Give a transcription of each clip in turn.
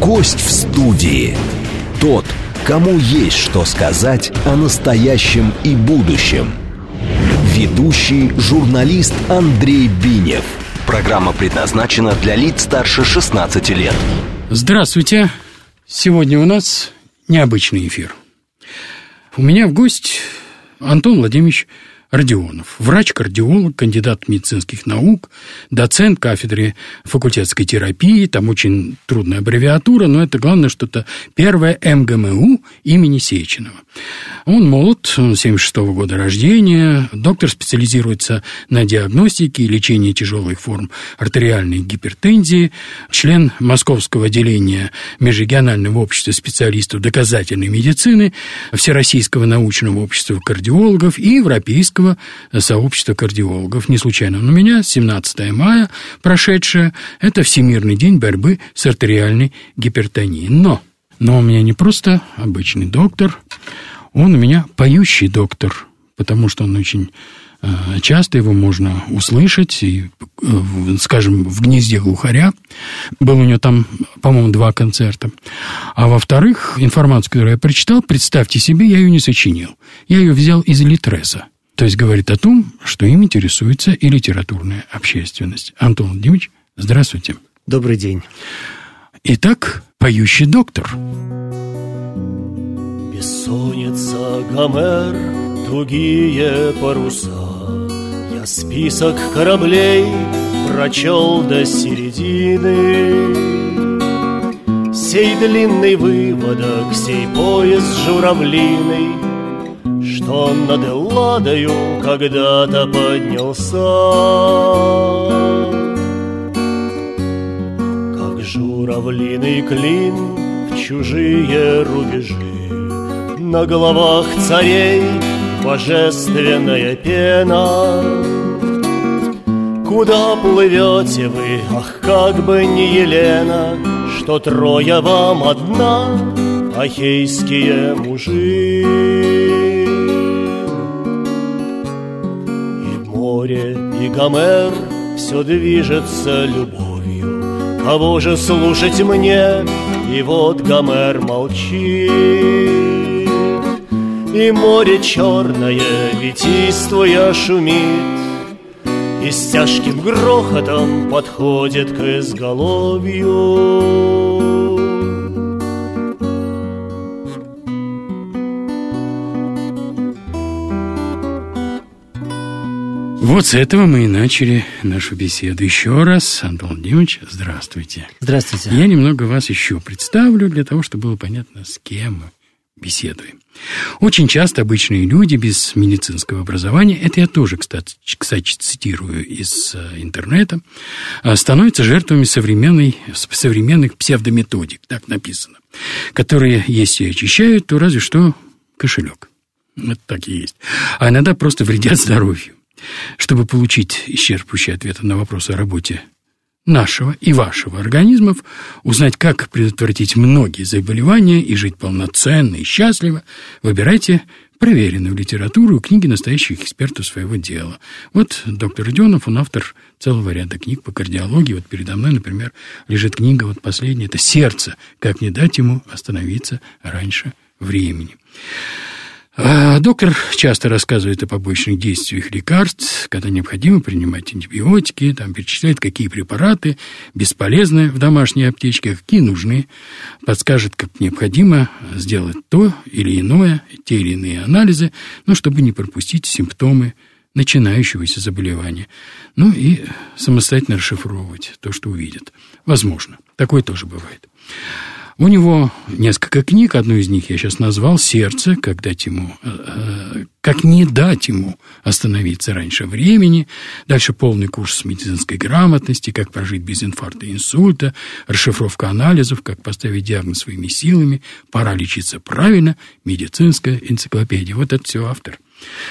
Гость в студии. Тот, кому есть что сказать о настоящем и будущем. Ведущий журналист Андрей Бинев. Программа предназначена для лиц старше 16 лет. Здравствуйте. Сегодня у нас необычный эфир. У меня в гость Антон Владимирович Родионов, врач-кардиолог, кандидат медицинских наук, доцент кафедры факультетской терапии, там очень трудная аббревиатура, но это главное что-то первое МГМУ имени Сеченова. Он молод, 76 -го года рождения, доктор специализируется на диагностике и лечении тяжелых форм артериальной гипертензии, член Московского отделения Межрегионального общества специалистов доказательной медицины, Всероссийского научного общества кардиологов и Европейского Российского сообщества кардиологов. Не случайно у меня, 17 мая прошедшее, это Всемирный день борьбы с артериальной гипертонией. Но, но у меня не просто обычный доктор, он у меня поющий доктор, потому что он очень э, часто его можно услышать, и, э, скажем, в гнезде глухаря. Был у него там, по-моему, два концерта. А во-вторых, информацию, которую я прочитал, представьте себе, я ее не сочинил. Я ее взял из Литреса. То есть говорит о том, что им интересуется и литературная общественность. Антон Владимирович, здравствуйте. Добрый день. Итак, поющий доктор. Бессонница, Гомер, тугие паруса. Я список кораблей прочел до середины. Сей длинный выводок, сей поезд журавлиный — что над Элладою когда-то поднялся. Как журавлиный клин в чужие рубежи, На головах царей божественная пена. Куда плывете вы, ах, как бы не Елена, Что трое вам одна, ахейские мужи. Море и Гомер Все движется любовью. Кого же слушать мне? И вот Гомер молчит. И море черное, ветиствуя, шумит. И с тяжким грохотом подходит к изголовью Вот с этого мы и начали нашу беседу. Еще раз, Антон Владимирович, здравствуйте. Здравствуйте. Я немного вас еще представлю, для того, чтобы было понятно, с кем мы беседуем. Очень часто обычные люди без медицинского образования, это я тоже, кстати, кстати цитирую из э, интернета, э, становятся жертвами современной, современных псевдометодик, так написано, которые, если очищают, то разве что кошелек. Это так и есть. А иногда просто вредят здоровью. Чтобы получить исчерпывающие ответы на вопросы о работе нашего и вашего организмов, узнать, как предотвратить многие заболевания и жить полноценно и счастливо, выбирайте проверенную литературу и книги настоящих экспертов своего дела. Вот доктор Родионов, он автор целого ряда книг по кардиологии. Вот передо мной, например, лежит книга, вот последняя, это «Сердце. Как не дать ему остановиться раньше времени». А доктор часто рассказывает о побочных действиях лекарств, когда необходимо принимать антибиотики, там перечисляет, какие препараты бесполезны в домашней аптечке, а какие нужны, подскажет, как необходимо сделать то или иное, те или иные анализы, но чтобы не пропустить симптомы начинающегося заболевания. Ну и самостоятельно расшифровывать то, что увидят. Возможно. Такое тоже бывает. У него несколько книг, одну из них я сейчас назвал «Сердце», как дать ему, э, э, как не дать ему остановиться раньше времени. Дальше полный курс медицинской грамотности, как прожить без инфаркта и инсульта, расшифровка анализов, как поставить диагноз своими силами, пора лечиться правильно, медицинская энциклопедия. Вот это все автор.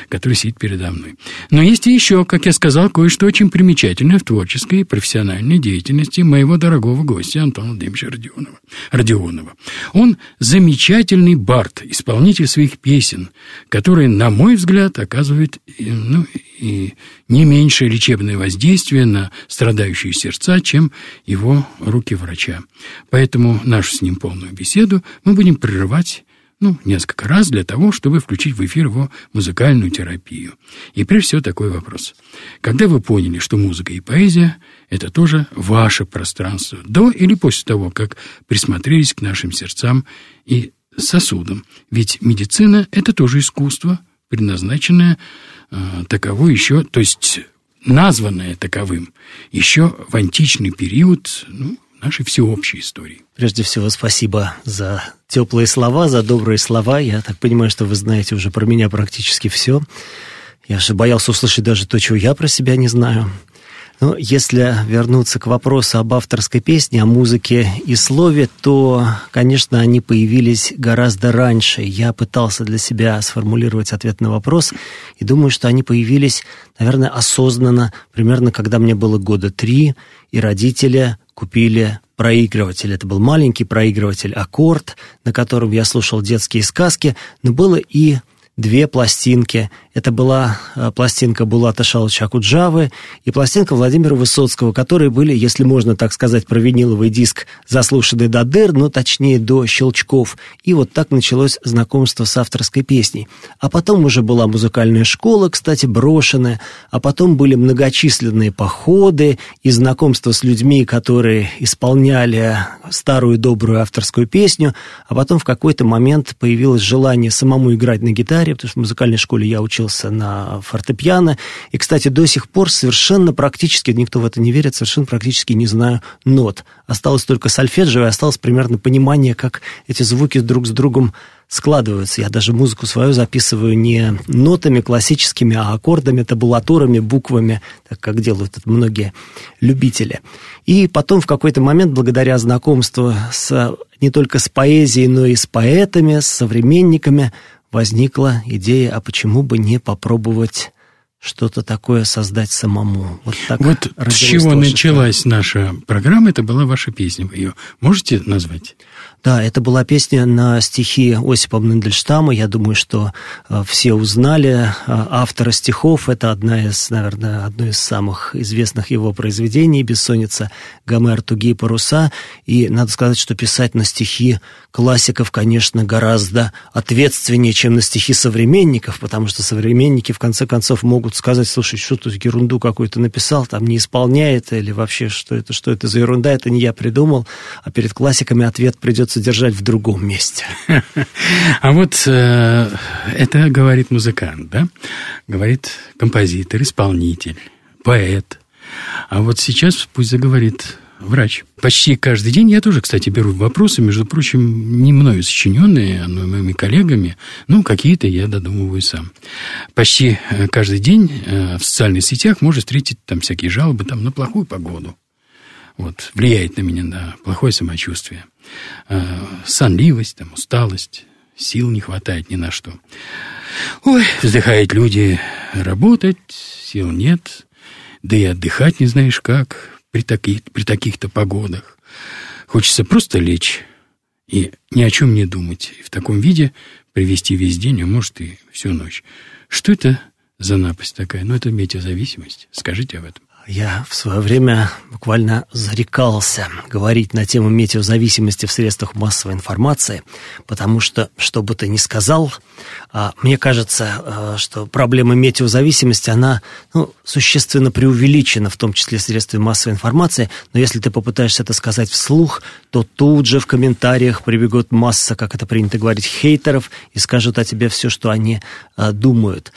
Который сидит передо мной. Но есть еще, как я сказал, кое-что очень примечательное в творческой и профессиональной деятельности моего дорогого гостя Антона Владимировича Родионова. Родионова. Он замечательный бард, исполнитель своих песен, которые, на мой взгляд, оказывают ну, и не меньшее лечебное воздействие на страдающие сердца, чем его руки врача. Поэтому нашу с ним полную беседу мы будем прерывать ну, несколько раз для того, чтобы включить в эфир его музыкальную терапию. И прежде всего такой вопрос. Когда вы поняли, что музыка и поэзия – это тоже ваше пространство, до или после того, как присмотрелись к нашим сердцам и сосудам? Ведь медицина – это тоже искусство, предназначенное э, таково еще, то есть названное таковым, еще в античный период, ну, нашей всеобщей истории. Прежде всего, спасибо за теплые слова, за добрые слова. Я так понимаю, что вы знаете уже про меня практически все. Я же боялся услышать даже то, чего я про себя не знаю. Но если вернуться к вопросу об авторской песне, о музыке и слове, то, конечно, они появились гораздо раньше. Я пытался для себя сформулировать ответ на вопрос, и думаю, что они появились, наверное, осознанно, примерно когда мне было года три, и родители купили проигрыватель. Это был маленький проигрыватель «Аккорд», на котором я слушал детские сказки, но было и две пластинки. Это была э, пластинка Булата Шалыча Куджавы и пластинка Владимира Высоцкого, которые были, если можно так сказать, про виниловый диск, заслушаны до дыр, но точнее до щелчков. И вот так началось знакомство с авторской песней. А потом уже была музыкальная школа, кстати, брошенная, а потом были многочисленные походы и знакомство с людьми, которые исполняли старую добрую авторскую песню, а потом в какой-то момент появилось желание самому играть на гитаре, потому что в музыкальной школе я учился на фортепиано. И, кстати, до сих пор совершенно практически, никто в это не верит, совершенно практически не знаю нот. Осталось только сольфеджио, и осталось примерно понимание, как эти звуки друг с другом складываются. Я даже музыку свою записываю не нотами классическими, а аккордами, табулатурами, буквами, так как делают это многие любители. И потом в какой-то момент, благодаря знакомству с, не только с поэзией, но и с поэтами, с современниками, возникла идея, а почему бы не попробовать что-то такое создать самому. Вот, так вот с чего началась наша программа, это была ваша песня. Вы ее можете назвать? Да, это была песня на стихи Осипа Мендельштама. Я думаю, что э, все узнали э, автора стихов. Это одна из, наверное, одно из самых известных его произведений «Бессонница» Гомер «Тугие паруса». И надо сказать, что писать на стихи классиков, конечно, гораздо ответственнее, чем на стихи современников, потому что современники, в конце концов, могут сказать, слушай, что тут ерунду какую-то написал, там не исполняет, или вообще, что это, что это за ерунда, это не я придумал. А перед классиками ответ придется придется держать в другом месте. А вот э, это говорит музыкант, да? Говорит композитор, исполнитель, поэт. А вот сейчас пусть заговорит врач. Почти каждый день я тоже, кстати, беру вопросы, между прочим, не мною сочиненные, но моими коллегами. Ну, какие-то я додумываю сам. Почти э, каждый день э, в социальных сетях можно встретить там всякие жалобы там, на плохую погоду. Вот, влияет на меня на плохое самочувствие. Э, сонливость, там, усталость, сил не хватает ни на что. Ой, вздыхают люди, работать сил нет, да и отдыхать не знаешь как при, таких, при таких-то погодах. Хочется просто лечь и ни о чем не думать. И в таком виде провести весь день, а может и всю ночь. Что это за напасть такая? Ну, это метеозависимость. Скажите об этом. Я в свое время буквально зарекался говорить на тему метеозависимости в средствах массовой информации, потому что, что бы ты ни сказал, а, мне кажется, а, что проблема метеозависимости, она ну, существенно преувеличена, в том числе средствами массовой информации, но если ты попытаешься это сказать вслух, то тут же в комментариях прибегут масса, как это принято говорить, хейтеров и скажут о тебе все, что они а, думают.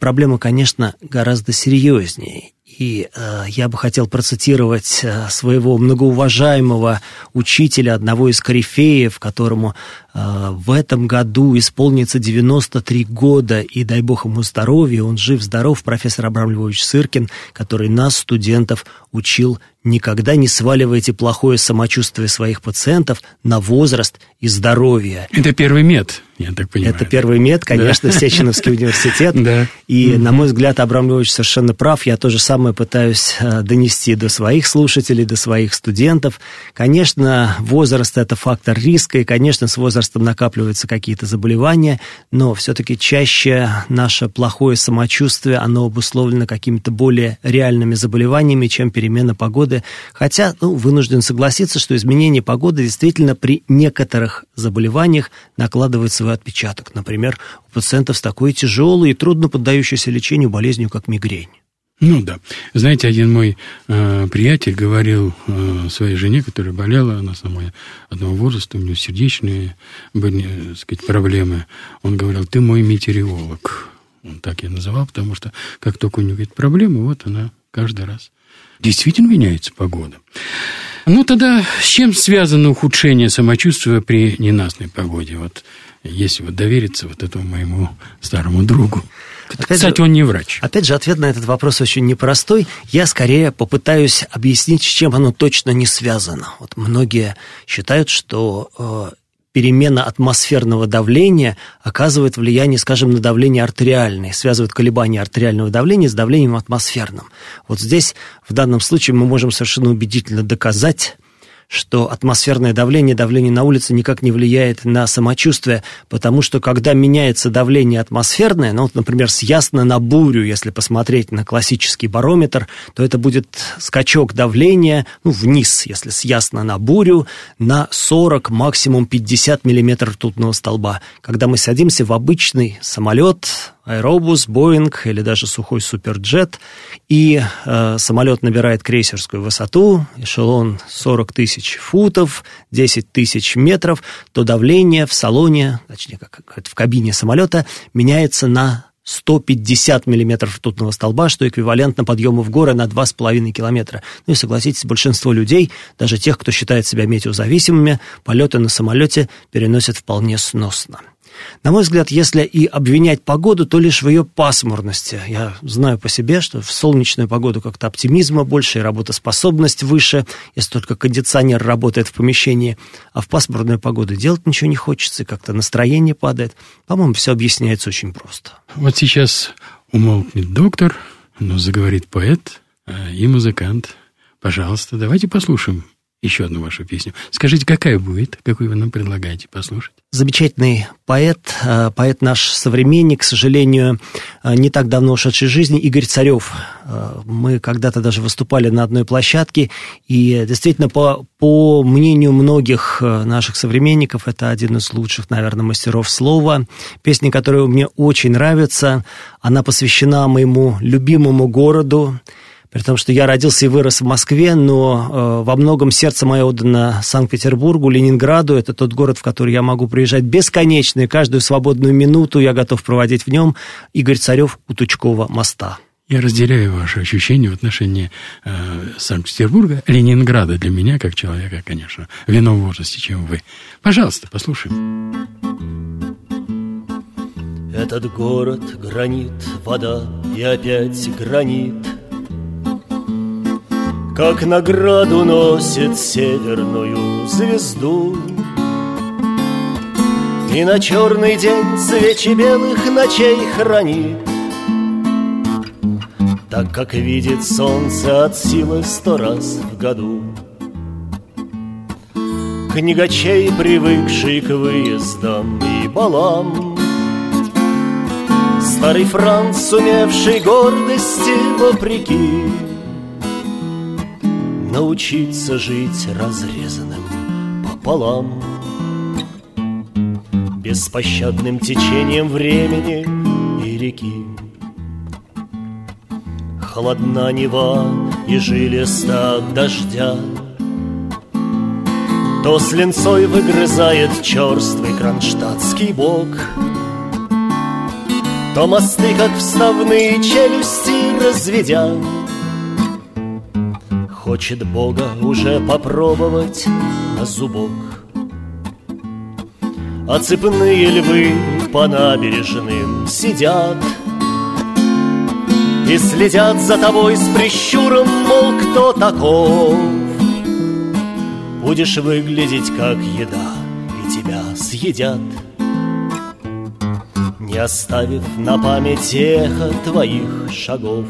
Проблема, конечно, гораздо серьезнее. И э, я бы хотел процитировать э, своего многоуважаемого учителя, одного из корифеев, которому в этом году исполнится 93 года, и дай бог ему здоровья, он жив-здоров, профессор Абрам Львович Сыркин, который нас, студентов, учил никогда не сваливайте плохое самочувствие своих пациентов на возраст и здоровье. Это первый мед, я так понимаю. Это первый мед, конечно, да. Сеченовский университет. Да. И, на мой взгляд, Абрам Львович совершенно прав. Я то же самое пытаюсь э, донести до своих слушателей, до своих студентов. Конечно, возраст – это фактор риска, и, конечно, с возрастом накапливаются какие-то заболевания, но все-таки чаще наше плохое самочувствие, оно обусловлено какими-то более реальными заболеваниями, чем перемена погоды. Хотя, ну, вынужден согласиться, что изменение погоды действительно при некоторых заболеваниях накладывает свой отпечаток. Например, у пациентов с такой тяжелой и трудно поддающейся лечению болезнью, как мигрень. Ну да. Знаете, один мой э, приятель говорил э, своей жене, которая болела, она самая одного возраста, у нее сердечные были, так сказать, проблемы. Он говорил, ты мой метеоролог. Он так я называл, потому что как только у нее какие-то проблемы, вот она каждый раз. Действительно меняется погода. Ну тогда с чем связано ухудшение самочувствия при ненастной погоде? Вот если вот довериться вот этому моему старому другу. Опять Кстати, же, он не врач. Опять же, ответ на этот вопрос очень непростой. Я скорее попытаюсь объяснить, с чем оно точно не связано. Вот многие считают, что э, перемена атмосферного давления оказывает влияние, скажем, на давление артериальное, связывает колебания артериального давления с давлением атмосферным. Вот здесь, в данном случае, мы можем совершенно убедительно доказать, что атмосферное давление, давление на улице никак не влияет на самочувствие, потому что когда меняется давление атмосферное, ну вот, например, с ясно на бурю, если посмотреть на классический барометр, то это будет скачок давления ну, вниз, если с ясно на бурю, на 40, максимум 50 миллиметров ртутного столба. Когда мы садимся в обычный самолет, аэробус, Боинг или даже сухой суперджет, и э, самолет набирает крейсерскую высоту, эшелон 40 тысяч футов, 10 тысяч метров, то давление в салоне, точнее, как в кабине самолета, меняется на 150 миллиметров ртутного столба, что эквивалентно подъему в горы на 2,5 километра. Ну и согласитесь, большинство людей, даже тех, кто считает себя метеозависимыми, полеты на самолете переносят вполне сносно. На мой взгляд, если и обвинять погоду, то лишь в ее пасмурности. Я знаю по себе, что в солнечную погоду как-то оптимизма больше и работоспособность выше, если только кондиционер работает в помещении, а в пасмурную погоду делать ничего не хочется, и как-то настроение падает. По-моему, все объясняется очень просто. Вот сейчас умолкнет доктор, но заговорит поэт э, и музыкант. Пожалуйста, давайте послушаем еще одну вашу песню. Скажите, какая будет? Какую вы нам предлагаете послушать? Замечательный поэт, э, поэт наш современник, к сожалению, э, не так давно ушедший из жизни, Игорь Царев. Э, мы когда-то даже выступали на одной площадке, и действительно, по, по мнению многих наших современников, это один из лучших, наверное, мастеров слова. Песня, которая мне очень нравится, она посвящена моему любимому городу, при том, что я родился и вырос в Москве, но э, во многом сердце мое отдано Санкт-Петербургу, Ленинграду. Это тот город, в который я могу приезжать бесконечно, и каждую свободную минуту я готов проводить в нем. Игорь Царев у Тучкова моста. Я разделяю ваши ощущения в отношении э, Санкт-Петербурга, Ленинграда для меня, как человека, конечно, в ином возрасте, чем вы. Пожалуйста, послушаем. Этот город гранит, вода и опять гранит — как награду носит северную звезду. И на черный день свечи белых ночей хранит Так как видит солнце от силы сто раз в году. Книгачей, привыкший к выездам и балам. Старый Франц, сумевший гордости вопреки научиться жить разрезанным пополам. Беспощадным течением времени и реки. Холодна Нева и жилиста от дождя. То с линцой выгрызает черствый кронштадтский бок. То мосты, как вставные челюсти разведя Хочет Бога уже попробовать на зубок. А цепные львы по набережным сидят И следят за тобой с прищуром, мол, кто таков. Будешь выглядеть как еда, и тебя съедят Не оставив на память эхо твоих шагов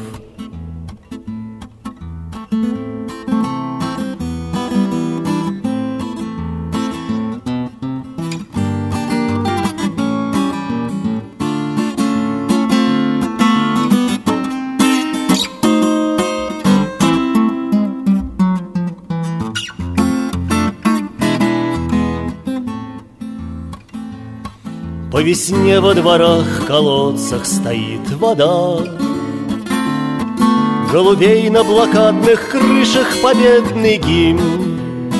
По весне во дворах, колодцах стоит вода. Голубей на блокадных крышах победный гимн.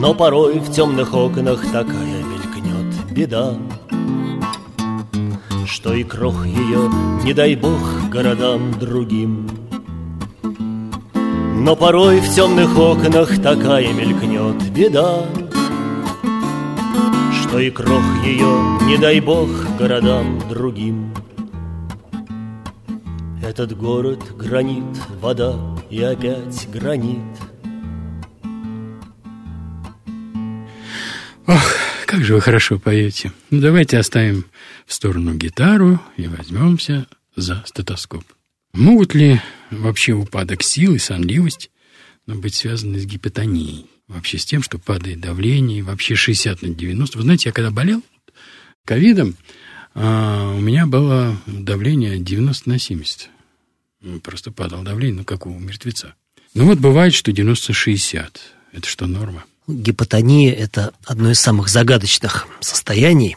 Но порой в темных окнах такая мелькнет беда Что и крох ее, не дай бог, городам другим. Но порой в темных окнах такая мелькнет беда что и крох ее, не дай бог, городам другим. Этот город гранит, вода и опять гранит. Ох, как же вы хорошо поете. Ну, давайте оставим в сторону гитару и возьмемся за стетоскоп. Могут ли вообще упадок сил и сонливость ну, быть связаны с гипотонией? Вообще с тем, что падает давление, вообще 60 на 90. Вы знаете, я когда болел ковидом, а, у меня было давление 90 на 70. Ну, просто падало давление, ну, как у мертвеца. Ну, вот бывает, что 90-60. Это что, норма? Гипотония – это одно из самых загадочных состояний.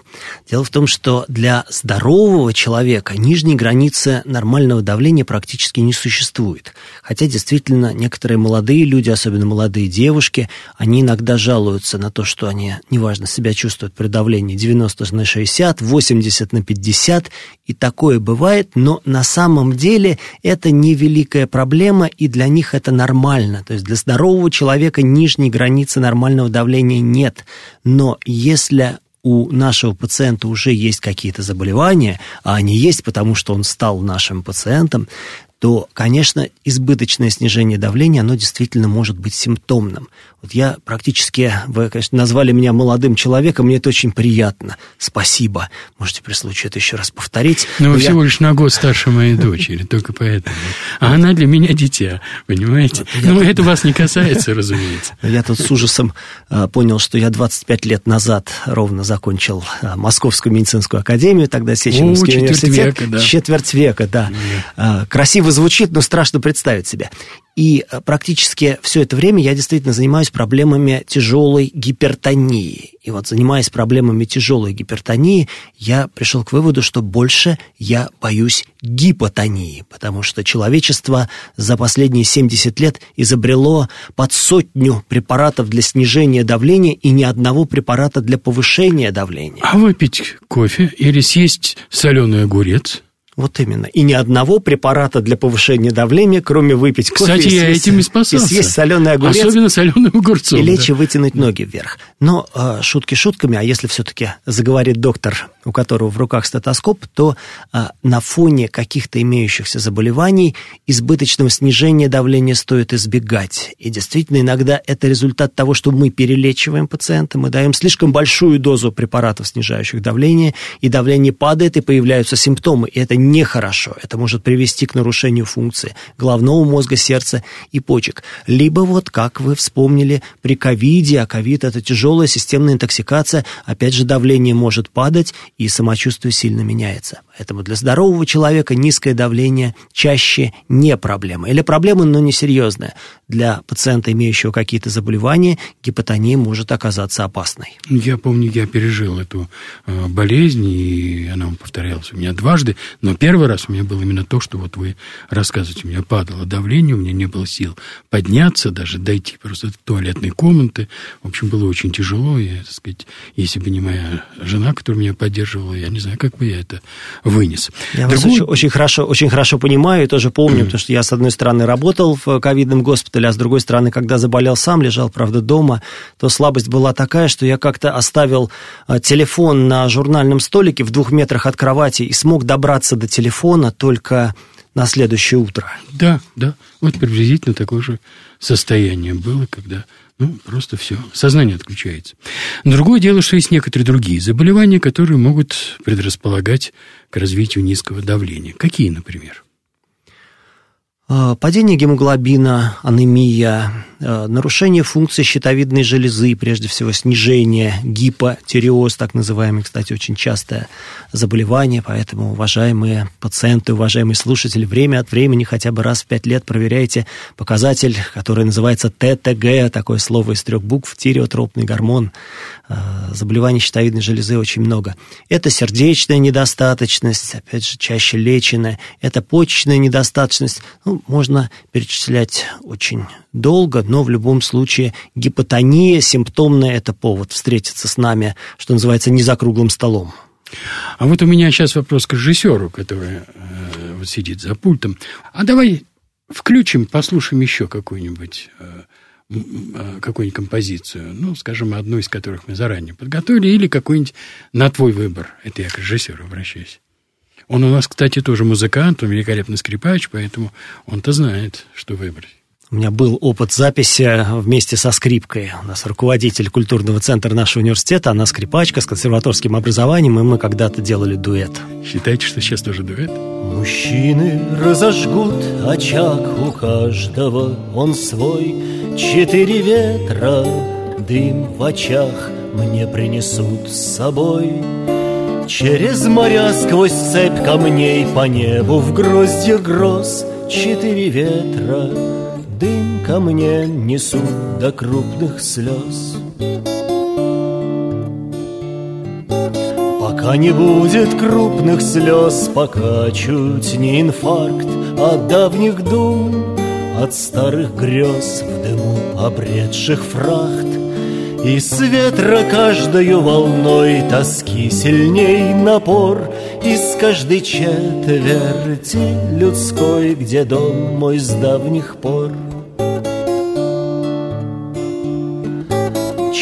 Дело в том, что для здорового человека нижней границы нормального давления практически не существует. Хотя действительно некоторые молодые люди, особенно молодые девушки, они иногда жалуются на то, что они неважно себя чувствуют при давлении 90 на 60, 80 на 50, и такое бывает, но на самом деле это не великая проблема, и для них это нормально. То есть для здорового человека нижней границы нормального нормального давления нет. Но если у нашего пациента уже есть какие-то заболевания, а они есть, потому что он стал нашим пациентом, то, конечно, избыточное снижение давления, оно действительно может быть симптомным. Вот я практически, вы, конечно, назвали меня молодым человеком, мне это очень приятно. Спасибо. Можете при случае это еще раз повторить. Но, вы я... всего лишь на год старше моей дочери, только поэтому. А она для меня дитя, понимаете? Но ну, это вас не касается, разумеется. Я тут с ужасом а, понял, что я 25 лет назад ровно закончил а, Московскую медицинскую академию, тогда Сеченовский университет. Века, да. Четверть века, да. А, красиво звучит, но страшно представить себе. И э, практически все это время я действительно занимаюсь проблемами тяжелой гипертонии. И вот занимаясь проблемами тяжелой гипертонии, я пришел к выводу, что больше я боюсь гипотонии, потому что человечество за последние 70 лет изобрело под сотню препаратов для снижения давления и ни одного препарата для повышения давления. А выпить кофе или съесть соленый огурец – вот именно. И ни одного препарата для повышения давления, кроме выпить кофе Кстати, и я съесть, этим и спасался. И съесть соленый огурец. Особенно соленым огурцом. И лечь да. и вытянуть ноги вверх. Но э, шутки шутками, а если все-таки заговорит доктор, у которого в руках стетоскоп, то э, на фоне каких-то имеющихся заболеваний избыточного снижения давления стоит избегать. И действительно, иногда это результат того, что мы перелечиваем пациента, мы даем слишком большую дозу препаратов, снижающих давление, и давление падает, и появляются симптомы. И это нехорошо. Это может привести к нарушению функции головного мозга, сердца и почек. Либо вот, как вы вспомнили, при ковиде, а ковид – это тяжелая системная интоксикация, опять же, давление может падать, и самочувствие сильно меняется. Поэтому для здорового человека низкое давление чаще не проблема. Или проблема, но не серьезная. Для пациента, имеющего какие-то заболевания, гипотония может оказаться опасной. Я помню, я пережил эту э, болезнь, и она повторялась у меня дважды, но первый раз у меня было именно то, что вот вы рассказываете. У меня падало давление, у меня не было сил подняться, даже дойти просто до туалетной комнаты. В общем, было очень тяжело. Я, так сказать, если бы не моя жена, которая меня поддерживала, я не знаю, как бы я это вынес. Я Другой... вас очень, очень, хорошо, очень хорошо понимаю и тоже помню, потому что я, с одной стороны, работал в ковидном госпитале, а с другой стороны, когда заболел сам, лежал, правда, дома, то слабость была такая, что я как-то оставил а, телефон на журнальном столике в двух метрах от кровати и смог добраться до телефона только на следующее утро. Да, да. Вот приблизительно такое же состояние было, когда ну, просто все, сознание отключается. Другое дело, что есть некоторые другие заболевания, которые могут предрасполагать к развитию низкого давления. Какие, например? А, падение гемоглобина, анемия, нарушение функции щитовидной железы, прежде всего снижение, гипотиреоз, так называемый, кстати, очень частое заболевание, поэтому, уважаемые пациенты, уважаемые слушатели, время от времени, хотя бы раз в пять лет проверяйте показатель, который называется ТТГ, такое слово из трех букв, тиреотропный гормон. А, заболеваний щитовидной железы очень много. Это сердечная недостаточность, опять же, чаще леченая, это почечная недостаточность, ну, можно перечислять очень долго, но в любом случае гипотония симптомная – это повод встретиться с нами, что называется, не за круглым столом. А вот у меня сейчас вопрос к режиссеру, который э, вот сидит за пультом. А давай включим, послушаем еще какую-нибудь э, э, какую-нибудь композицию, ну, скажем, одну из которых мы заранее подготовили, или какую-нибудь на твой выбор. Это я к режиссеру обращаюсь. Он у нас, кстати, тоже музыкант, он великолепный скрипач, поэтому он-то знает, что выбрать. У меня был опыт записи вместе со скрипкой. У нас руководитель культурного центра нашего университета, она скрипачка с консерваторским образованием, и мы когда-то делали дуэт. Считаете, что сейчас тоже дуэт? Мужчины разожгут очаг у каждого, он свой. Четыре ветра, дым в очах мне принесут с собой. Через моря сквозь цепь камней По небу в гроздья гроз Четыре ветра Дым ко мне несут до крупных слез. Пока не будет крупных слез Пока чуть не инфаркт От давних дум От старых грез В дыму обретших фрахт. И с ветра каждою волной тоски сильней напор Из каждой четверти людской, где дом мой с давних пор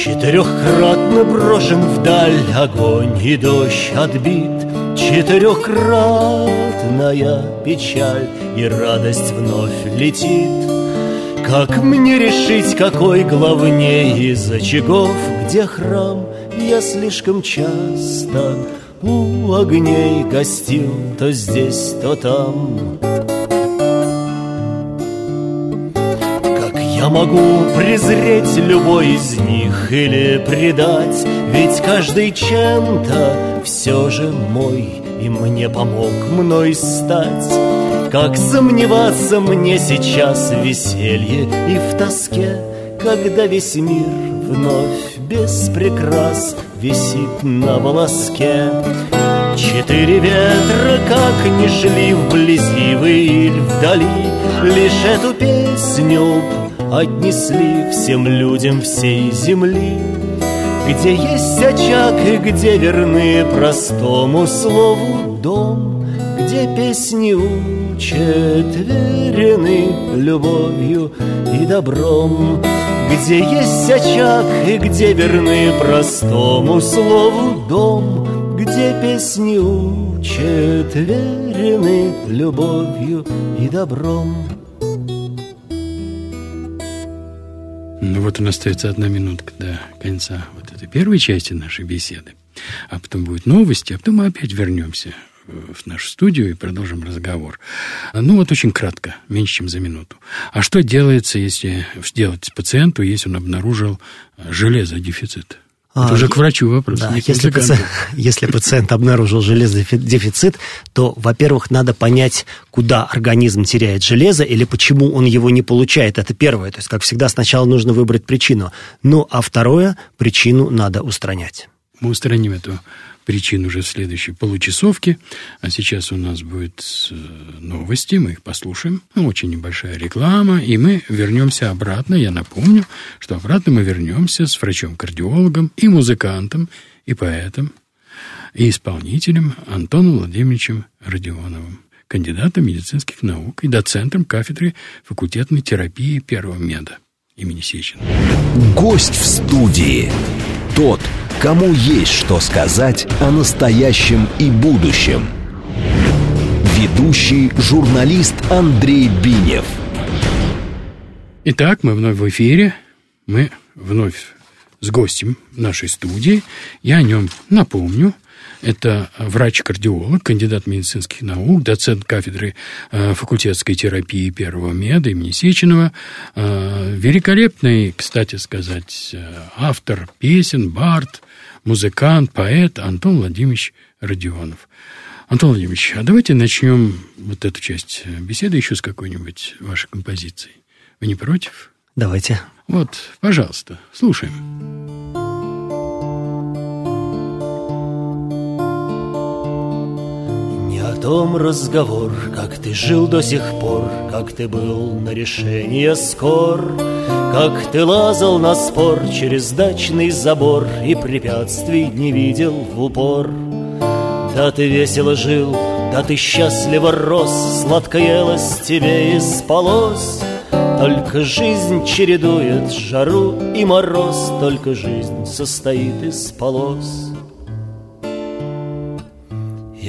Четырехкратно брошен вдаль огонь и дождь отбит Четырехкратная печаль и радость вновь летит как мне решить, какой главнее из очагов, где храм я слишком часто у огней гостил, то здесь, то там. Я могу презреть любой из них или предать, ведь каждый чем-то все же мой и мне помог мной стать. Как сомневаться мне сейчас в веселье и в тоске, Когда весь мир вновь без прикрас висит на волоске? Четыре ветра, как ни шли вблизи вы или вдали, Лишь эту песню отнесли всем людям всей земли. Где есть очаг и где верны простому слову дом, Где песни четверены любовью и добром, Где есть очаг и где верны простому слову дом, Где песни четверены любовью и добром. Ну вот у нас остается одна минутка до конца вот этой первой части нашей беседы. А потом будут новости, а потом мы опять вернемся в нашу студию и продолжим разговор. Ну, вот очень кратко, меньше, чем за минуту. А что делается, если сделать пациенту, если он обнаружил железодефицит? Это а, уже к врачу вопрос. Да, если, пациент, если пациент обнаружил железодефицит, то, во-первых, надо понять, куда организм теряет железо или почему он его не получает. Это первое. То есть, как всегда, сначала нужно выбрать причину. Ну, а второе, причину надо устранять. Мы устраним эту причин уже в следующей получасовке. А сейчас у нас будет э, новости, мы их послушаем. Очень небольшая реклама, и мы вернемся обратно. Я напомню, что обратно мы вернемся с врачом-кардиологом и музыкантом, и поэтом, и исполнителем Антоном Владимировичем Родионовым кандидатом медицинских наук и доцентом кафедры факультетной терапии первого меда имени Сечина. Гость в студии. Тот, кому есть что сказать о настоящем и будущем. Ведущий журналист Андрей Бинев. Итак, мы вновь в эфире. Мы вновь с гостем нашей студии. Я о нем напомню. Это врач-кардиолог, кандидат медицинских наук, доцент кафедры э, факультетской терапии первого меда имени Сеченова. Э, великолепный, кстати сказать, э, автор песен, бард, музыкант, поэт Антон Владимирович Родионов. Антон Владимирович, а давайте начнем вот эту часть беседы еще с какой-нибудь вашей композицией. Вы не против? Давайте. Вот, пожалуйста, слушаем. Том разговор, как ты жил до сих пор, как ты был на решение скор, как ты лазал на спор через дачный забор и препятствий не видел в упор. Да ты весело жил, да ты счастливо рос, сладко елось тебе и спалось. Только жизнь чередует жару и мороз, Только жизнь состоит из полос.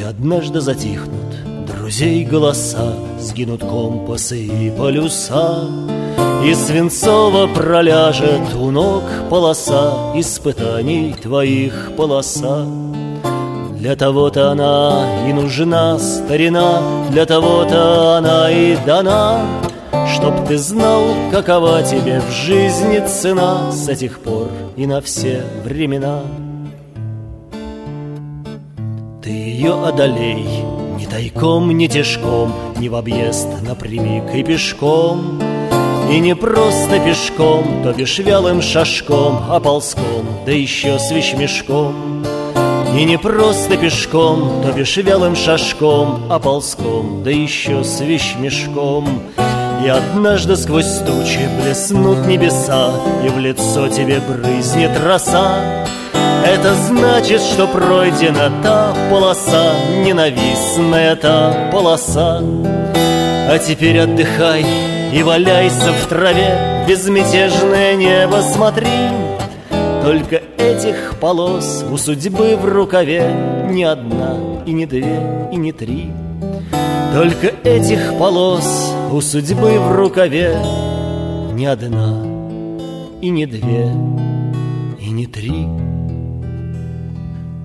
Однажды затихнут друзей голоса, Сгинут компасы и полюса, И свинцово проляжет у ног полоса Испытаний твоих полоса. Для того-то она и нужна, старина, Для того-то она и дана, Чтоб ты знал, какова тебе в жизни цена С этих пор и на все времена. Ты ее одолей, ни тайком, ни тяжком, Ни в объезд напрямик и пешком, И не просто пешком, то бишь вялым шажком, А ползком, да еще с вещмешком. И не просто пешком, то бишь вялым шажком, А ползком, да еще с вещмешком. И однажды сквозь тучи блеснут небеса, И в лицо тебе брызнет роса. Это значит, что пройдена та полоса, Ненавистная та полоса. А теперь отдыхай и валяйся в траве, Безмятежное небо смотри. Только этих полос у судьбы в рукаве Не одна, и не две, и не три. Только этих полос у судьбы в рукаве Не одна, и не две, и не три.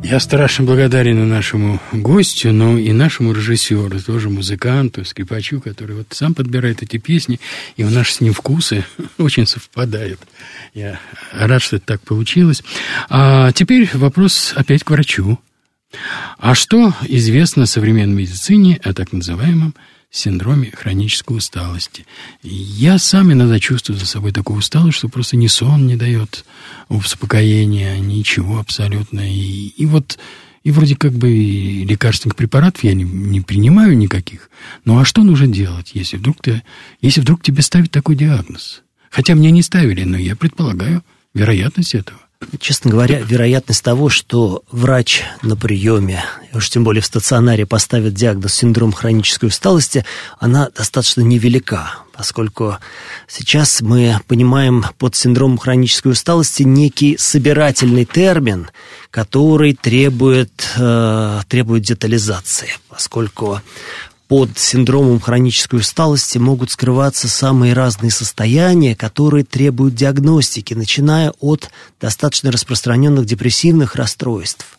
Я страшно благодарен нашему гостю, но и нашему режиссеру, тоже музыканту, скрипачу, который вот сам подбирает эти песни, и у нас с ним вкусы очень совпадают. Я рад, что это так получилось. А теперь вопрос опять к врачу. А что известно современной медицине о так называемом синдроме хронической усталости. Я сам иногда чувствую за собой такую усталость, что просто ни сон не дает успокоения, ничего абсолютно. И, и вот и вроде как бы лекарственных препаратов я не, не принимаю никаких. Ну а что нужно делать, если вдруг, ты, если вдруг тебе ставят такой диагноз? Хотя мне не ставили, но я предполагаю вероятность этого. Честно говоря, вероятность того, что врач на приеме, уж тем более в стационаре, поставит диагноз синдром хронической усталости, она достаточно невелика, поскольку сейчас мы понимаем под синдромом хронической усталости некий собирательный термин, который требует, э, требует детализации, поскольку под синдромом хронической усталости могут скрываться самые разные состояния, которые требуют диагностики, начиная от достаточно распространенных депрессивных расстройств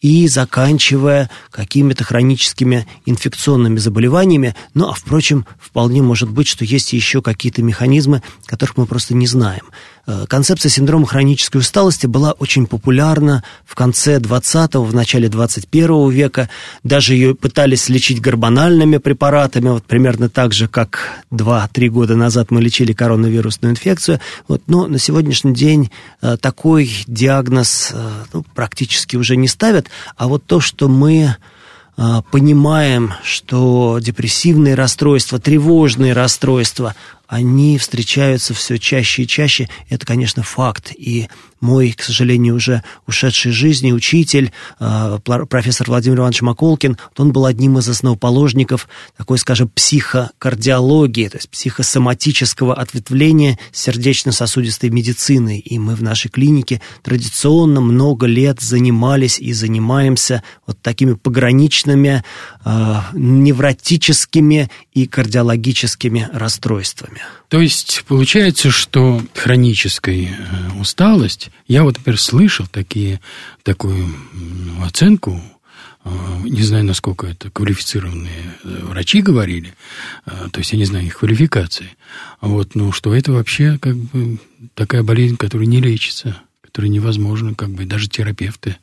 и заканчивая какими-то хроническими инфекционными заболеваниями. Ну, а, впрочем, вполне может быть, что есть еще какие-то механизмы, которых мы просто не знаем. Э, концепция синдрома хронической усталости была очень популярна в конце 20-го, в начале 21 века. Даже ее пытались лечить гормональными препаратами, вот примерно так же, как 2-3 года назад мы лечили коронавирусную инфекцию. Вот, но на сегодняшний день э, такой диагноз э, ну, практически уже не ставят. А вот то, что мы понимаем, что депрессивные расстройства, тревожные расстройства, они встречаются все чаще и чаще. Это, конечно, факт. И мой, к сожалению, уже ушедший из жизни учитель, э, профессор Владимир Иванович Маколкин, он был одним из основоположников такой, скажем, психокардиологии, то есть психосоматического ответвления сердечно-сосудистой медицины. И мы в нашей клинике традиционно много лет занимались и занимаемся вот такими пограничными э, невротическими и кардиологическими расстройствами. То есть получается, что хроническая э, усталость, я вот, например, слышал такие, такую оценку, э, не знаю, насколько это квалифицированные э, врачи говорили, то есть я не знаю их квалификации, вот, ну, что это вообще как бы такая болезнь, которая не лечится, которая невозможна, как бы даже терапевты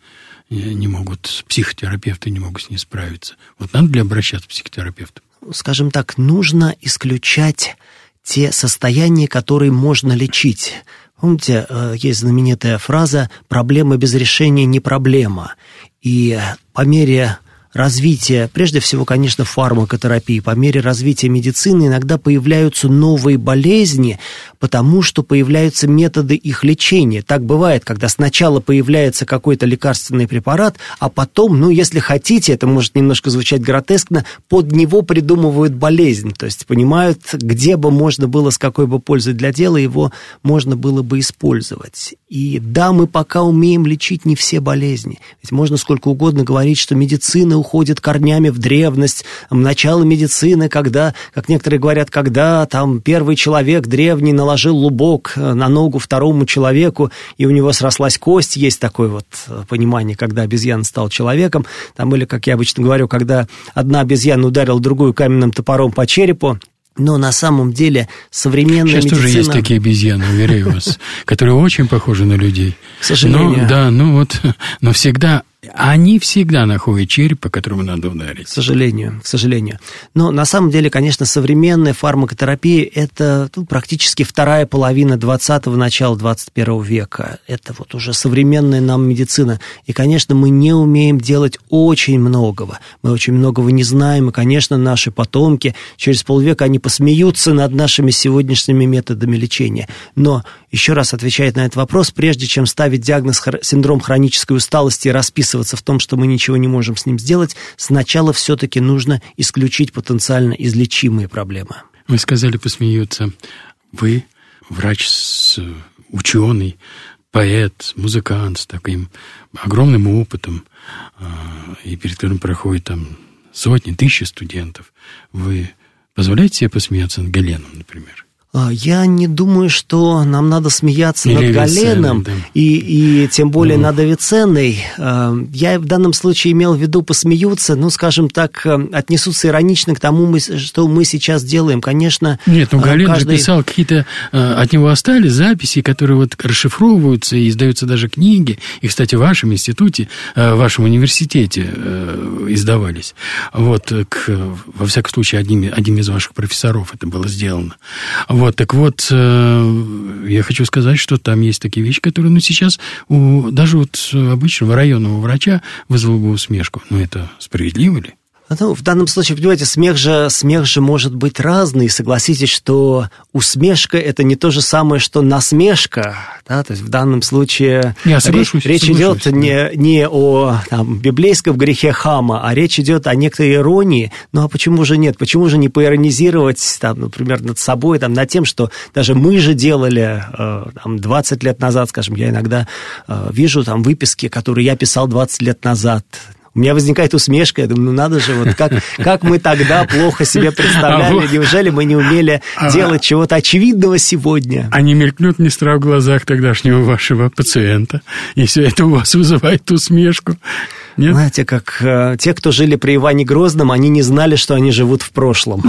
не могут, психотерапевты не могут с ней справиться. Вот надо ли обращаться к психотерапевту? Скажем так, нужно исключать те состояния, которые можно лечить. Помните, э, есть знаменитая фраза «проблема без решения не проблема». И по мере развития, прежде всего, конечно, фармакотерапии, по мере развития медицины иногда появляются новые болезни, потому что появляются методы их лечения. Так бывает, когда сначала появляется какой-то лекарственный препарат, а потом, ну, если хотите, это может немножко звучать гротескно, под него придумывают болезнь, то есть понимают, где бы можно было, с какой бы пользой для дела его можно было бы использовать. И да, мы пока умеем лечить не все болезни. Ведь можно сколько угодно говорить, что медицина уходит корнями в древность, начало медицины, когда, как некоторые говорят, когда там первый человек древний наложил лубок э, на ногу второму человеку, и у него срослась кость, есть такое вот э, понимание, когда обезьяна стал человеком, там, или, как я обычно говорю, когда одна обезьяна ударила другую каменным топором по черепу, но на самом деле современная Сейчас медицина... тоже есть такие обезьяны, уверяю вас, которые очень похожи на людей. К сожалению. Но, да, ну вот, но всегда они всегда находят череп, по которому надо ударить. К сожалению, к сожалению. Но на самом деле, конечно, современная фармакотерапия – это ну, практически вторая половина 20-го, начала 21 века. Это вот уже современная нам медицина. И, конечно, мы не умеем делать очень многого. Мы очень многого не знаем, и, конечно, наши потомки через полвека, они посмеются над нашими сегодняшними методами лечения. Но, еще раз отвечая на этот вопрос, прежде чем ставить диагноз синдром хронической усталости и расписывать расписываться в том, что мы ничего не можем с ним сделать, сначала все-таки нужно исключить потенциально излечимые проблемы. Вы сказали, посмеются. Вы врач, ученый, поэт, музыкант с таким огромным опытом, а, и перед которым проходит там сотни, тысячи студентов. Вы позволяете себе посмеяться над Галеном, например? А, я не думаю, что нам надо смеяться Или над Галеном, да. и, и тем более ну. над Авиценной. А, я в данном случае имел в виду посмеются, ну, скажем так, э, отнесутся иронично к тому, что мы сейчас делаем. Конечно, Нет, ну, Гален каждый... же писал какие-то... Э, от него остались записи, которые вот расшифровываются, и издаются даже книги. И, кстати, в вашем институте, э, в вашем университете издавались. Вот, к, во всяком случае, одним, одним из ваших профессоров это было сделано. Вот, так вот, э, я хочу сказать, что там есть такие вещи, которые, ну, сейчас у даже вот обычного районного врача вызвало бы усмешку. Ну, это справедливо ли? Ну, в данном случае, понимаете, смех же, смех же может быть разный. Согласитесь, что усмешка – это не то же самое, что насмешка. Да? То есть в данном случае Я соглашусь, речь, речь идет не, не о там, библейском грехе хама, а речь идет о некоторой иронии. Ну а почему же нет? Почему же не поиронизировать, там, например, над собой, там, над тем, что даже мы же делали э, там, 20 лет назад, скажем, я иногда э, вижу там выписки, которые я писал 20 лет назад, У меня возникает усмешка, я думаю, ну надо же, вот как, как мы тогда плохо себе представляли, неужели мы не умели а делать чего-то очевидного сегодня? А не мелькнет не страх в глазах тогдашнего вашего пациента, если это у вас вызывает усмешку? Нет? Знаете, как э, те, кто жили при Иване Грозном, они не знали, что они живут в прошлом.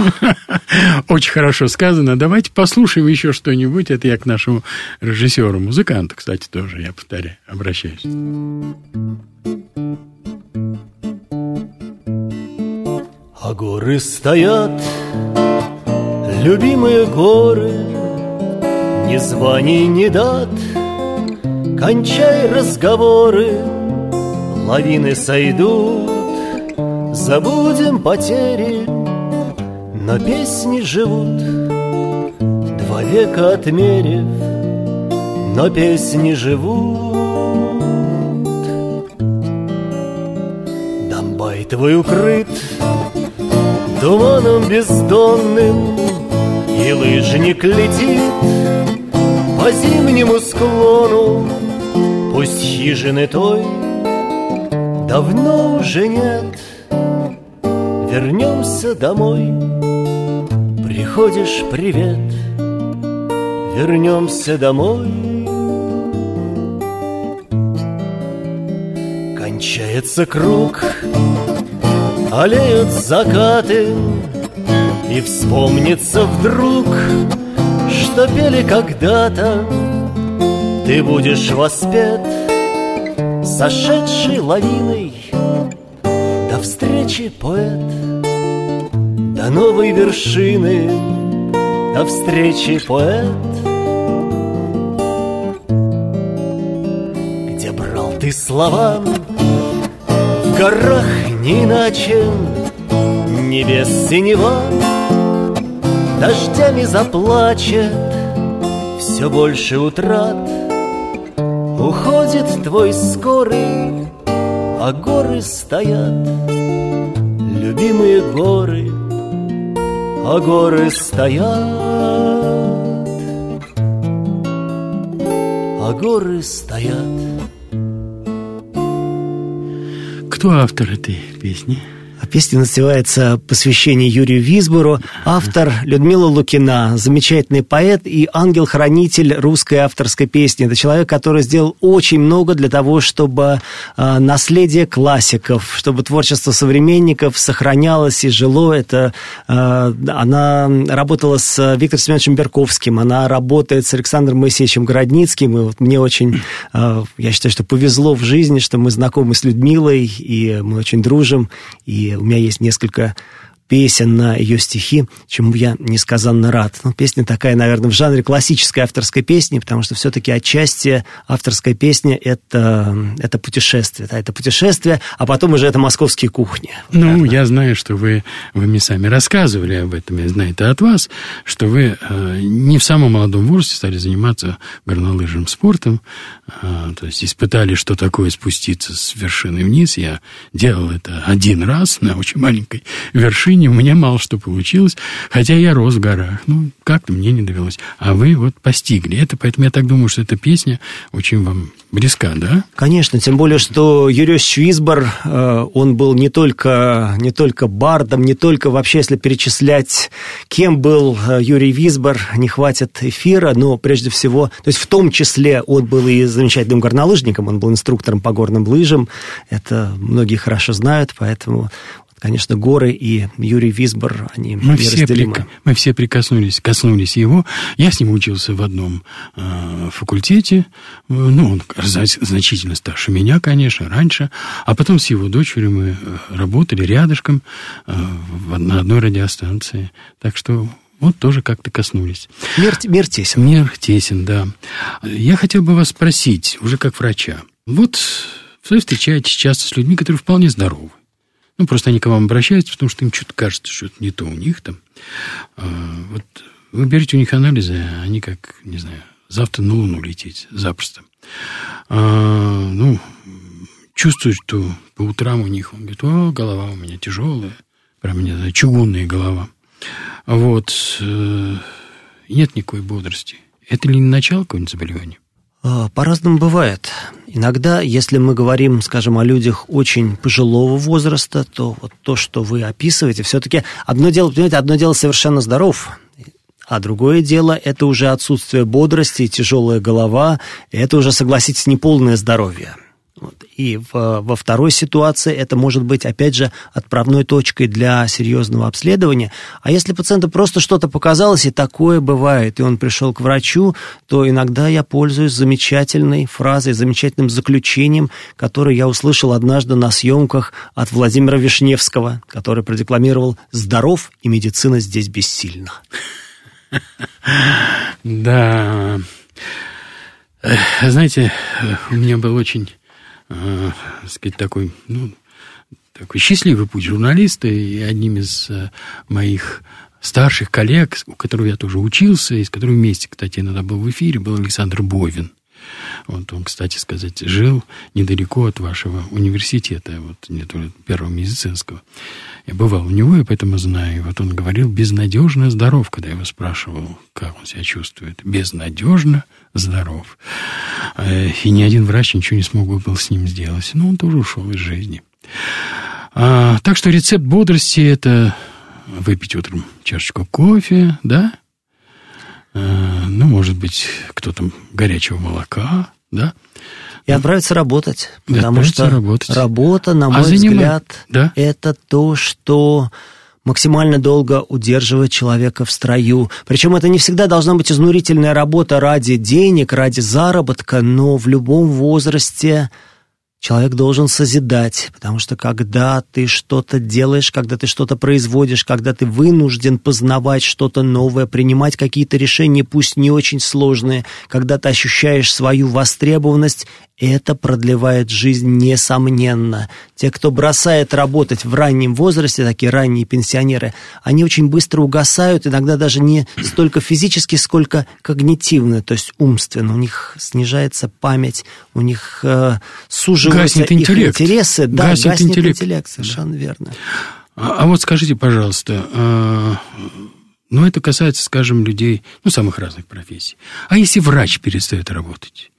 Очень хорошо сказано. Давайте послушаем еще что-нибудь. Это я к нашему режиссеру, музыканту, кстати, тоже, я повторяю, обращаюсь. А горы стоят, любимые горы, Ни званий, ни дат, кончай разговоры, Лавины сойдут, забудем потери, Но песни живут, два века отмерив, Но песни живут. Домбай твой укрыт туманом бездонным, И лыжник летит по зимнему склону, Пусть хижины той давно уже нет. Вернемся домой. Приходишь, привет. Вернемся домой. Кончается круг Олеют закаты И вспомнится вдруг Что пели когда-то. Ты будешь воспет Сошедший лавиной. До встречи, поэт До новой вершины. До встречи, поэт. Где брал ты слова В горах не иначе Небес синева Дождями заплачет. Все больше утрат Уходит твой скорый, а горы стоят Любимые горы, а горы стоят. А горы стоят Кто автор этой песни? Песня называется «Посвящение Юрию Висбору». Автор Людмила Лукина, замечательный поэт и ангел-хранитель русской авторской песни. Это человек, который сделал очень много для того, чтобы э, наследие классиков, чтобы творчество современников сохранялось и жило. Это, э, она работала с Виктором Семеновичем Берковским, она работает с Александром Моисеевичем Городницким. И вот мне очень, э, я считаю, что повезло в жизни, что мы знакомы с Людмилой, и мы очень дружим, и меня есть несколько песен на ее стихи, чему я несказанно рад. Ну, песня такая, наверное, в жанре классической авторской песни, потому что все-таки отчасти авторская песня это, это путешествие. Да, это путешествие, а потом уже это московские кухни. Ну, наверное. я знаю, что вы, вы мне сами рассказывали об этом, я знаю это от вас, что вы э, не в самом молодом возрасте стали заниматься горнолыжным спортом, э, то есть испытали, что такое спуститься с вершины вниз. Я делал это один раз на очень маленькой вершине, вершине у меня мало что получилось, хотя я рос в горах. Ну, как-то мне не довелось. А вы вот постигли это, поэтому я так думаю, что эта песня очень вам близка, да? Конечно, тем более, что Юрий Швизбор, э, он был не только, не только бардом, не только вообще, если перечислять, кем был э, Юрий Висбор, не хватит эфира, но прежде всего, то есть в том числе он был и замечательным горнолыжником, он был инструктором по горным лыжам, это многие хорошо знают, поэтому конечно, горы и Юрий Висбор, они мы все, прик... мы все прикоснулись, коснулись его. Я с ним учился в одном э, факультете. Ну, он значительно старше меня, конечно, раньше. А потом с его дочерью мы э, работали рядышком э, на одной радиостанции. Так что вот тоже как-то коснулись. Мир, мир тесен. Мир тесен, да. Я хотел бы вас спросить, уже как врача. Вот вы встречаетесь часто с людьми, которые вполне здоровы. Ну, просто они к вам обращаются, потому что им что-то кажется, что это не то у них там. А, вот вы берете у них анализы, они как, не знаю, завтра на Луну лететь запросто. А, ну, чувствуют, что по утрам у них, он говорит, о, голова у меня тяжелая, прям, не знаю, чугунная голова. Вот. Э, нет никакой бодрости. Это ли не начало какого-нибудь заболевания? А, по-разному бывает. Иногда, если мы говорим, скажем, о людях очень пожилого возраста, то вот то, что вы описываете, все-таки одно дело, понимаете, одно дело совершенно здоров, а другое дело – это уже отсутствие бодрости, тяжелая голова, это уже, согласитесь, неполное здоровье. Вот. И в, во второй ситуации это может быть, опять же, отправной точкой для серьезного обследования. А если пациенту просто что-то показалось, и такое бывает, и он пришел к врачу, то иногда я пользуюсь замечательной фразой, замечательным заключением, которое я услышал однажды на съемках от Владимира Вишневского, который продекламировал «Здоров, и медицина здесь бессильна». Да. Знаете, у меня был очень э, сказать, такой, ну, такой счастливый путь журналиста, и одним из э, моих старших коллег, у которого я тоже учился, и с которым вместе, кстати, иногда был в эфире, был Александр Бовин. Вот он, кстати сказать, жил недалеко от вашего университета, вот не только первого медицинского. Я бывал у него, и поэтому знаю. И вот он говорил, безнадежно здоров, когда я его спрашивал, как он себя чувствует. Безнадежно здоров. Э, и ни один врач ничего не смог бы был с ним сделать. Но он тоже ушел из жизни. А, так что рецепт бодрости – это выпить утром чашечку кофе, да? А, ну, может быть, кто-то горячего молока, да? И отправиться работать. И потому что работать. работа, на а мой а взгляд, да? это то, что максимально долго удерживает человека в строю. Причем это не всегда должна быть изнурительная работа ради денег, ради заработка, но в любом возрасте Человек должен созидать, потому что когда ты что-то делаешь, когда ты что-то производишь, когда ты вынужден познавать что-то новое, принимать какие-то решения, пусть не очень сложные, когда ты ощущаешь свою востребованность, это продлевает жизнь несомненно. Те, кто бросает работать в раннем возрасте, такие ранние пенсионеры, они очень быстро угасают, иногда даже не столько физически, сколько когнитивно, то есть умственно. У них снижается память, у них э, суживаются гаснет их интеллект. интересы. Да, гаснет, гаснет интеллект. интеллект, совершенно да. верно. А, а вот скажите, пожалуйста, э, ну это касается, скажем, людей, ну, самых разных профессий. А если врач перестает работать?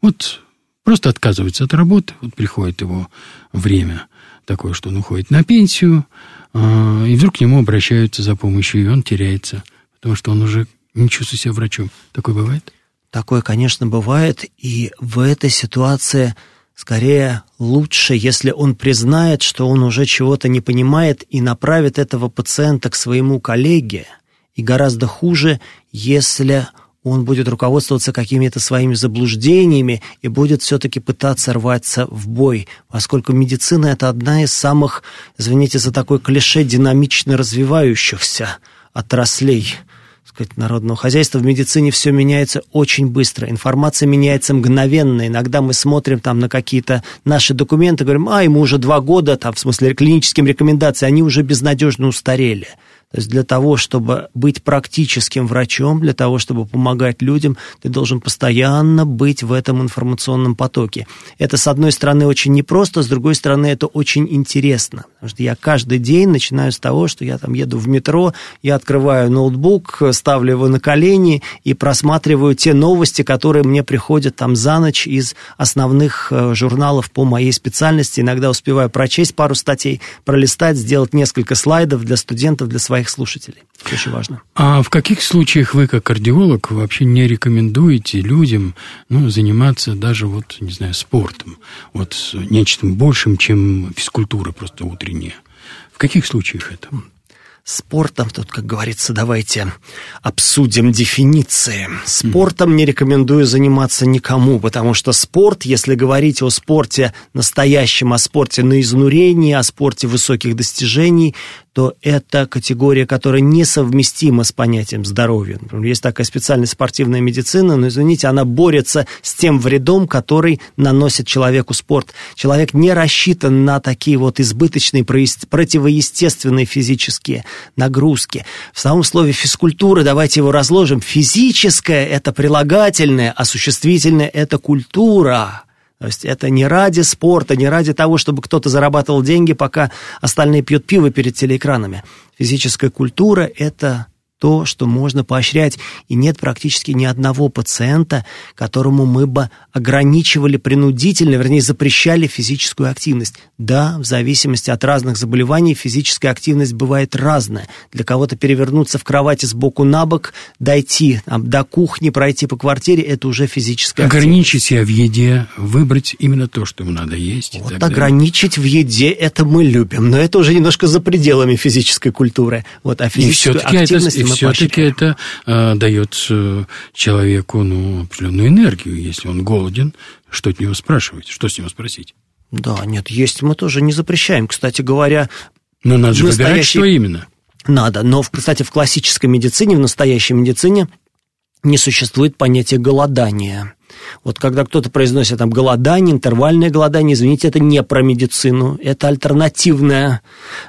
Вот просто отказывается от работы, вот приходит его время такое, что он уходит на пенсию, э, и вдруг к нему обращаются за помощью, и он теряется, потому что он уже не чувствует себя врачом. Такое бывает? Такое, конечно, бывает, и в этой ситуации скорее лучше, если он признает, что он уже чего-то не понимает и направит этого пациента к своему коллеге, и гораздо хуже, если он будет руководствоваться какими-то своими заблуждениями и будет все-таки пытаться рваться в бой, поскольку медицина – это одна из самых, извините за такое клише, динамично развивающихся отраслей сказать, народного хозяйства. В медицине все меняется очень быстро, информация меняется мгновенно. Иногда мы смотрим там на какие-то наши документы, говорим, а, ему уже два года, там, в смысле клиническим рекомендациям, они уже безнадежно устарели. То есть для того, чтобы быть практическим врачом, для того, чтобы помогать людям, ты должен постоянно быть в этом информационном потоке. Это, с одной стороны, очень непросто, с другой стороны, это очень интересно. Потому что я каждый день начинаю с того, что я там еду в метро, я открываю ноутбук, ставлю его на колени и просматриваю те новости, которые мне приходят там за ночь из основных э, журналов по моей специальности. Иногда успеваю прочесть пару статей, пролистать, сделать несколько слайдов для студентов, для своих своих слушателей. Это очень важно. А в каких случаях вы, как кардиолог, вообще не рекомендуете людям ну, заниматься даже, вот, не знаю, спортом? Вот нечто большим, чем физкультура просто утренняя. В каких случаях это? Спортом, тут, как говорится, давайте обсудим дефиниции. Спортом не рекомендую заниматься никому, потому что спорт, если говорить о спорте настоящем, о спорте на изнурении, о спорте высоких достижений, то это категория, которая несовместима с понятием здоровья. Например, есть такая специальная спортивная медицина, но, извините, она борется с тем вредом, который наносит человеку спорт. Человек не рассчитан на такие вот избыточные, противоестественные физические нагрузки. В самом слове физкультура, давайте его разложим, физическое – это прилагательное, а существительное – это культура. То есть это не ради спорта, не ради того, чтобы кто-то зарабатывал деньги, пока остальные пьют пиво перед телеэкранами. Физическая культура – это то, что можно поощрять. И нет практически ни одного пациента, которому мы бы ограничивали принудительно, вернее, запрещали физическую активность. Да, в зависимости от разных заболеваний физическая активность бывает разная. Для кого-то перевернуться в кровати с боку на бок, дойти там, до кухни, пройти по квартире, это уже физическая Ограничить себя в еде, выбрать именно то, что ему надо есть. Вот ограничить далее. в еде, это мы любим, но это уже немножко за пределами физической культуры. Вот, а физическую и активность это, все-таки это э, дает э, человеку ну, определенную энергию. Если он голоден, что от него спрашивать? Что с него спросить? Да, нет, есть мы тоже не запрещаем. Кстати говоря... Но надо же настоящий... выбирать, что именно. Надо, но, кстати, в классической медицине, в настоящей медицине не существует понятия голодания. Вот когда кто-то произносит там голодание, интервальное голодание, извините, это не про медицину, это альтернативный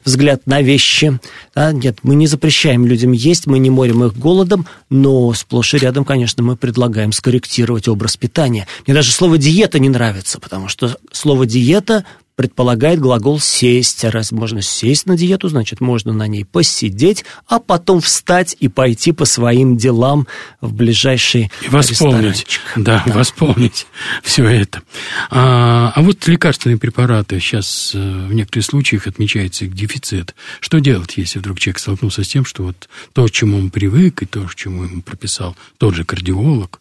взгляд на вещи. Да? Нет, мы не запрещаем людям есть, мы не морим их голодом, но сплошь и рядом, конечно, мы предлагаем скорректировать образ питания. Мне даже слово «диета» не нравится, потому что слово «диета» предполагает глагол «сесть». А раз можно сесть на диету, значит, можно на ней посидеть, а потом встать и пойти по своим делам в ближайший и восполнить, да, да, восполнить все это. А, а вот лекарственные препараты, сейчас э, в некоторых случаях отмечается их дефицит. Что делать, если вдруг человек столкнулся с тем, что вот то, к чему он привык, и то, к чему ему прописал тот же кардиолог,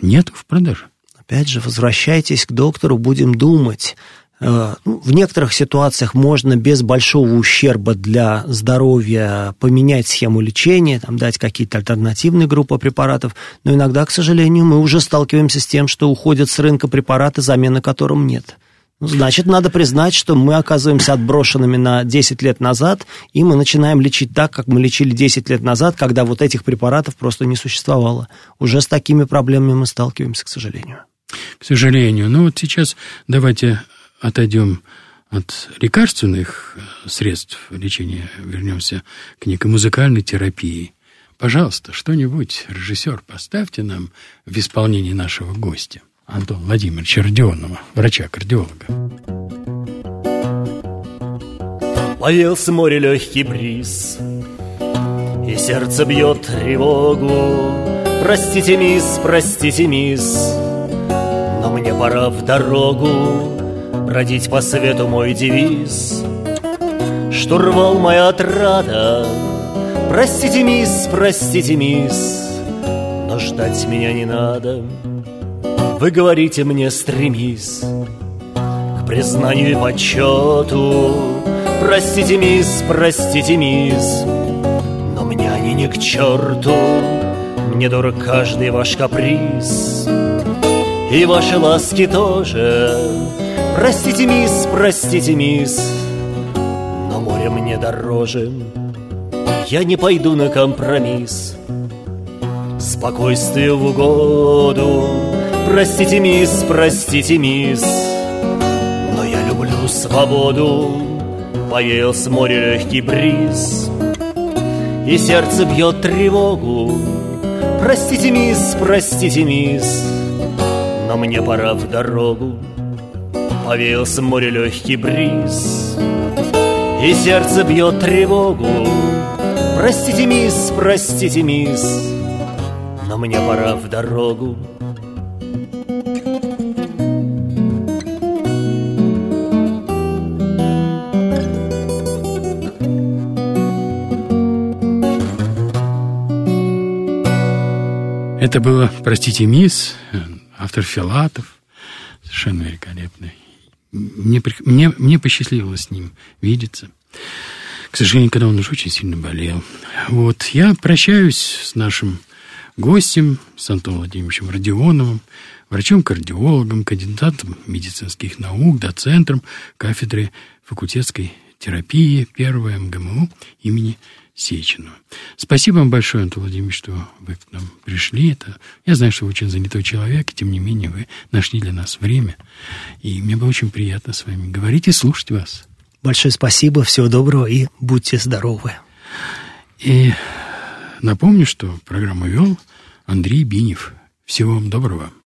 нет в продаже? Опять же, возвращайтесь к доктору, будем думать. Э, ну, в некоторых ситуациях можно без большого ущерба для здоровья поменять схему лечения, там, дать какие-то альтернативные группы препаратов, но иногда, к сожалению, мы уже сталкиваемся с тем, что уходят с рынка препараты, замены которым нет. Ну, значит, надо признать, что мы оказываемся отброшенными на 10 лет назад, и мы начинаем лечить так, как мы лечили 10 лет назад, когда вот этих препаратов просто не существовало. Уже с такими проблемами мы сталкиваемся, к сожалению. К сожалению. Ну вот сейчас давайте отойдем от лекарственных э, средств лечения, вернемся к некой музыкальной терапии. Пожалуйста, что-нибудь, режиссер, поставьте нам в исполнении нашего гостя, Антона Владимировича Родионова, врача-кардиолога. Повел с моря легкий бриз, И сердце бьет тревогу. Простите, мисс, простите, мисс, Но мне пора в дорогу. Бродить по свету мой девиз. Штурвал моя отрада Простите, мисс, простите, мисс Но ждать меня не надо. Вы говорите мне, стремись К признанию и почету. Простите, мисс, простите, мисс Но мне они не к черту. Мне дорог каждый ваш каприз. И ваши ласки тоже Простите, мисс, простите, мисс, но море мне дороже. Я не пойду на компромисс. Спокойствие в угоду. Простите, мисс, простите, мисс, но я люблю свободу. Повеял с моря легкий бриз, и сердце бьет тревогу. Простите, мисс, простите, мисс, но мне пора в дорогу. Повеял с моря легкий бриз И сердце бьет тревогу Простите, мисс, простите, мисс Но мне пора в дорогу Это было, простите, мисс, автор Филатов, совершенно великолепный. Мне, мне, мне посчастливилось с ним видеться. К сожалению, когда он уже очень сильно болел. Вот, я прощаюсь с нашим гостем, с Антоном Владимировичем Родионовым, врачом-кардиологом, кандидатом медицинских наук, доцентром кафедры факультетской терапии 1 МГМУ имени Сечину. Спасибо вам большое, Антон Владимирович, что вы к нам пришли. Это, я знаю, что вы очень занятой человек, и тем не менее вы нашли для нас время. И мне было очень приятно с вами говорить и слушать вас. Большое спасибо, всего доброго и будьте здоровы. И напомню, что программу вел Андрей Бинев. Всего вам доброго.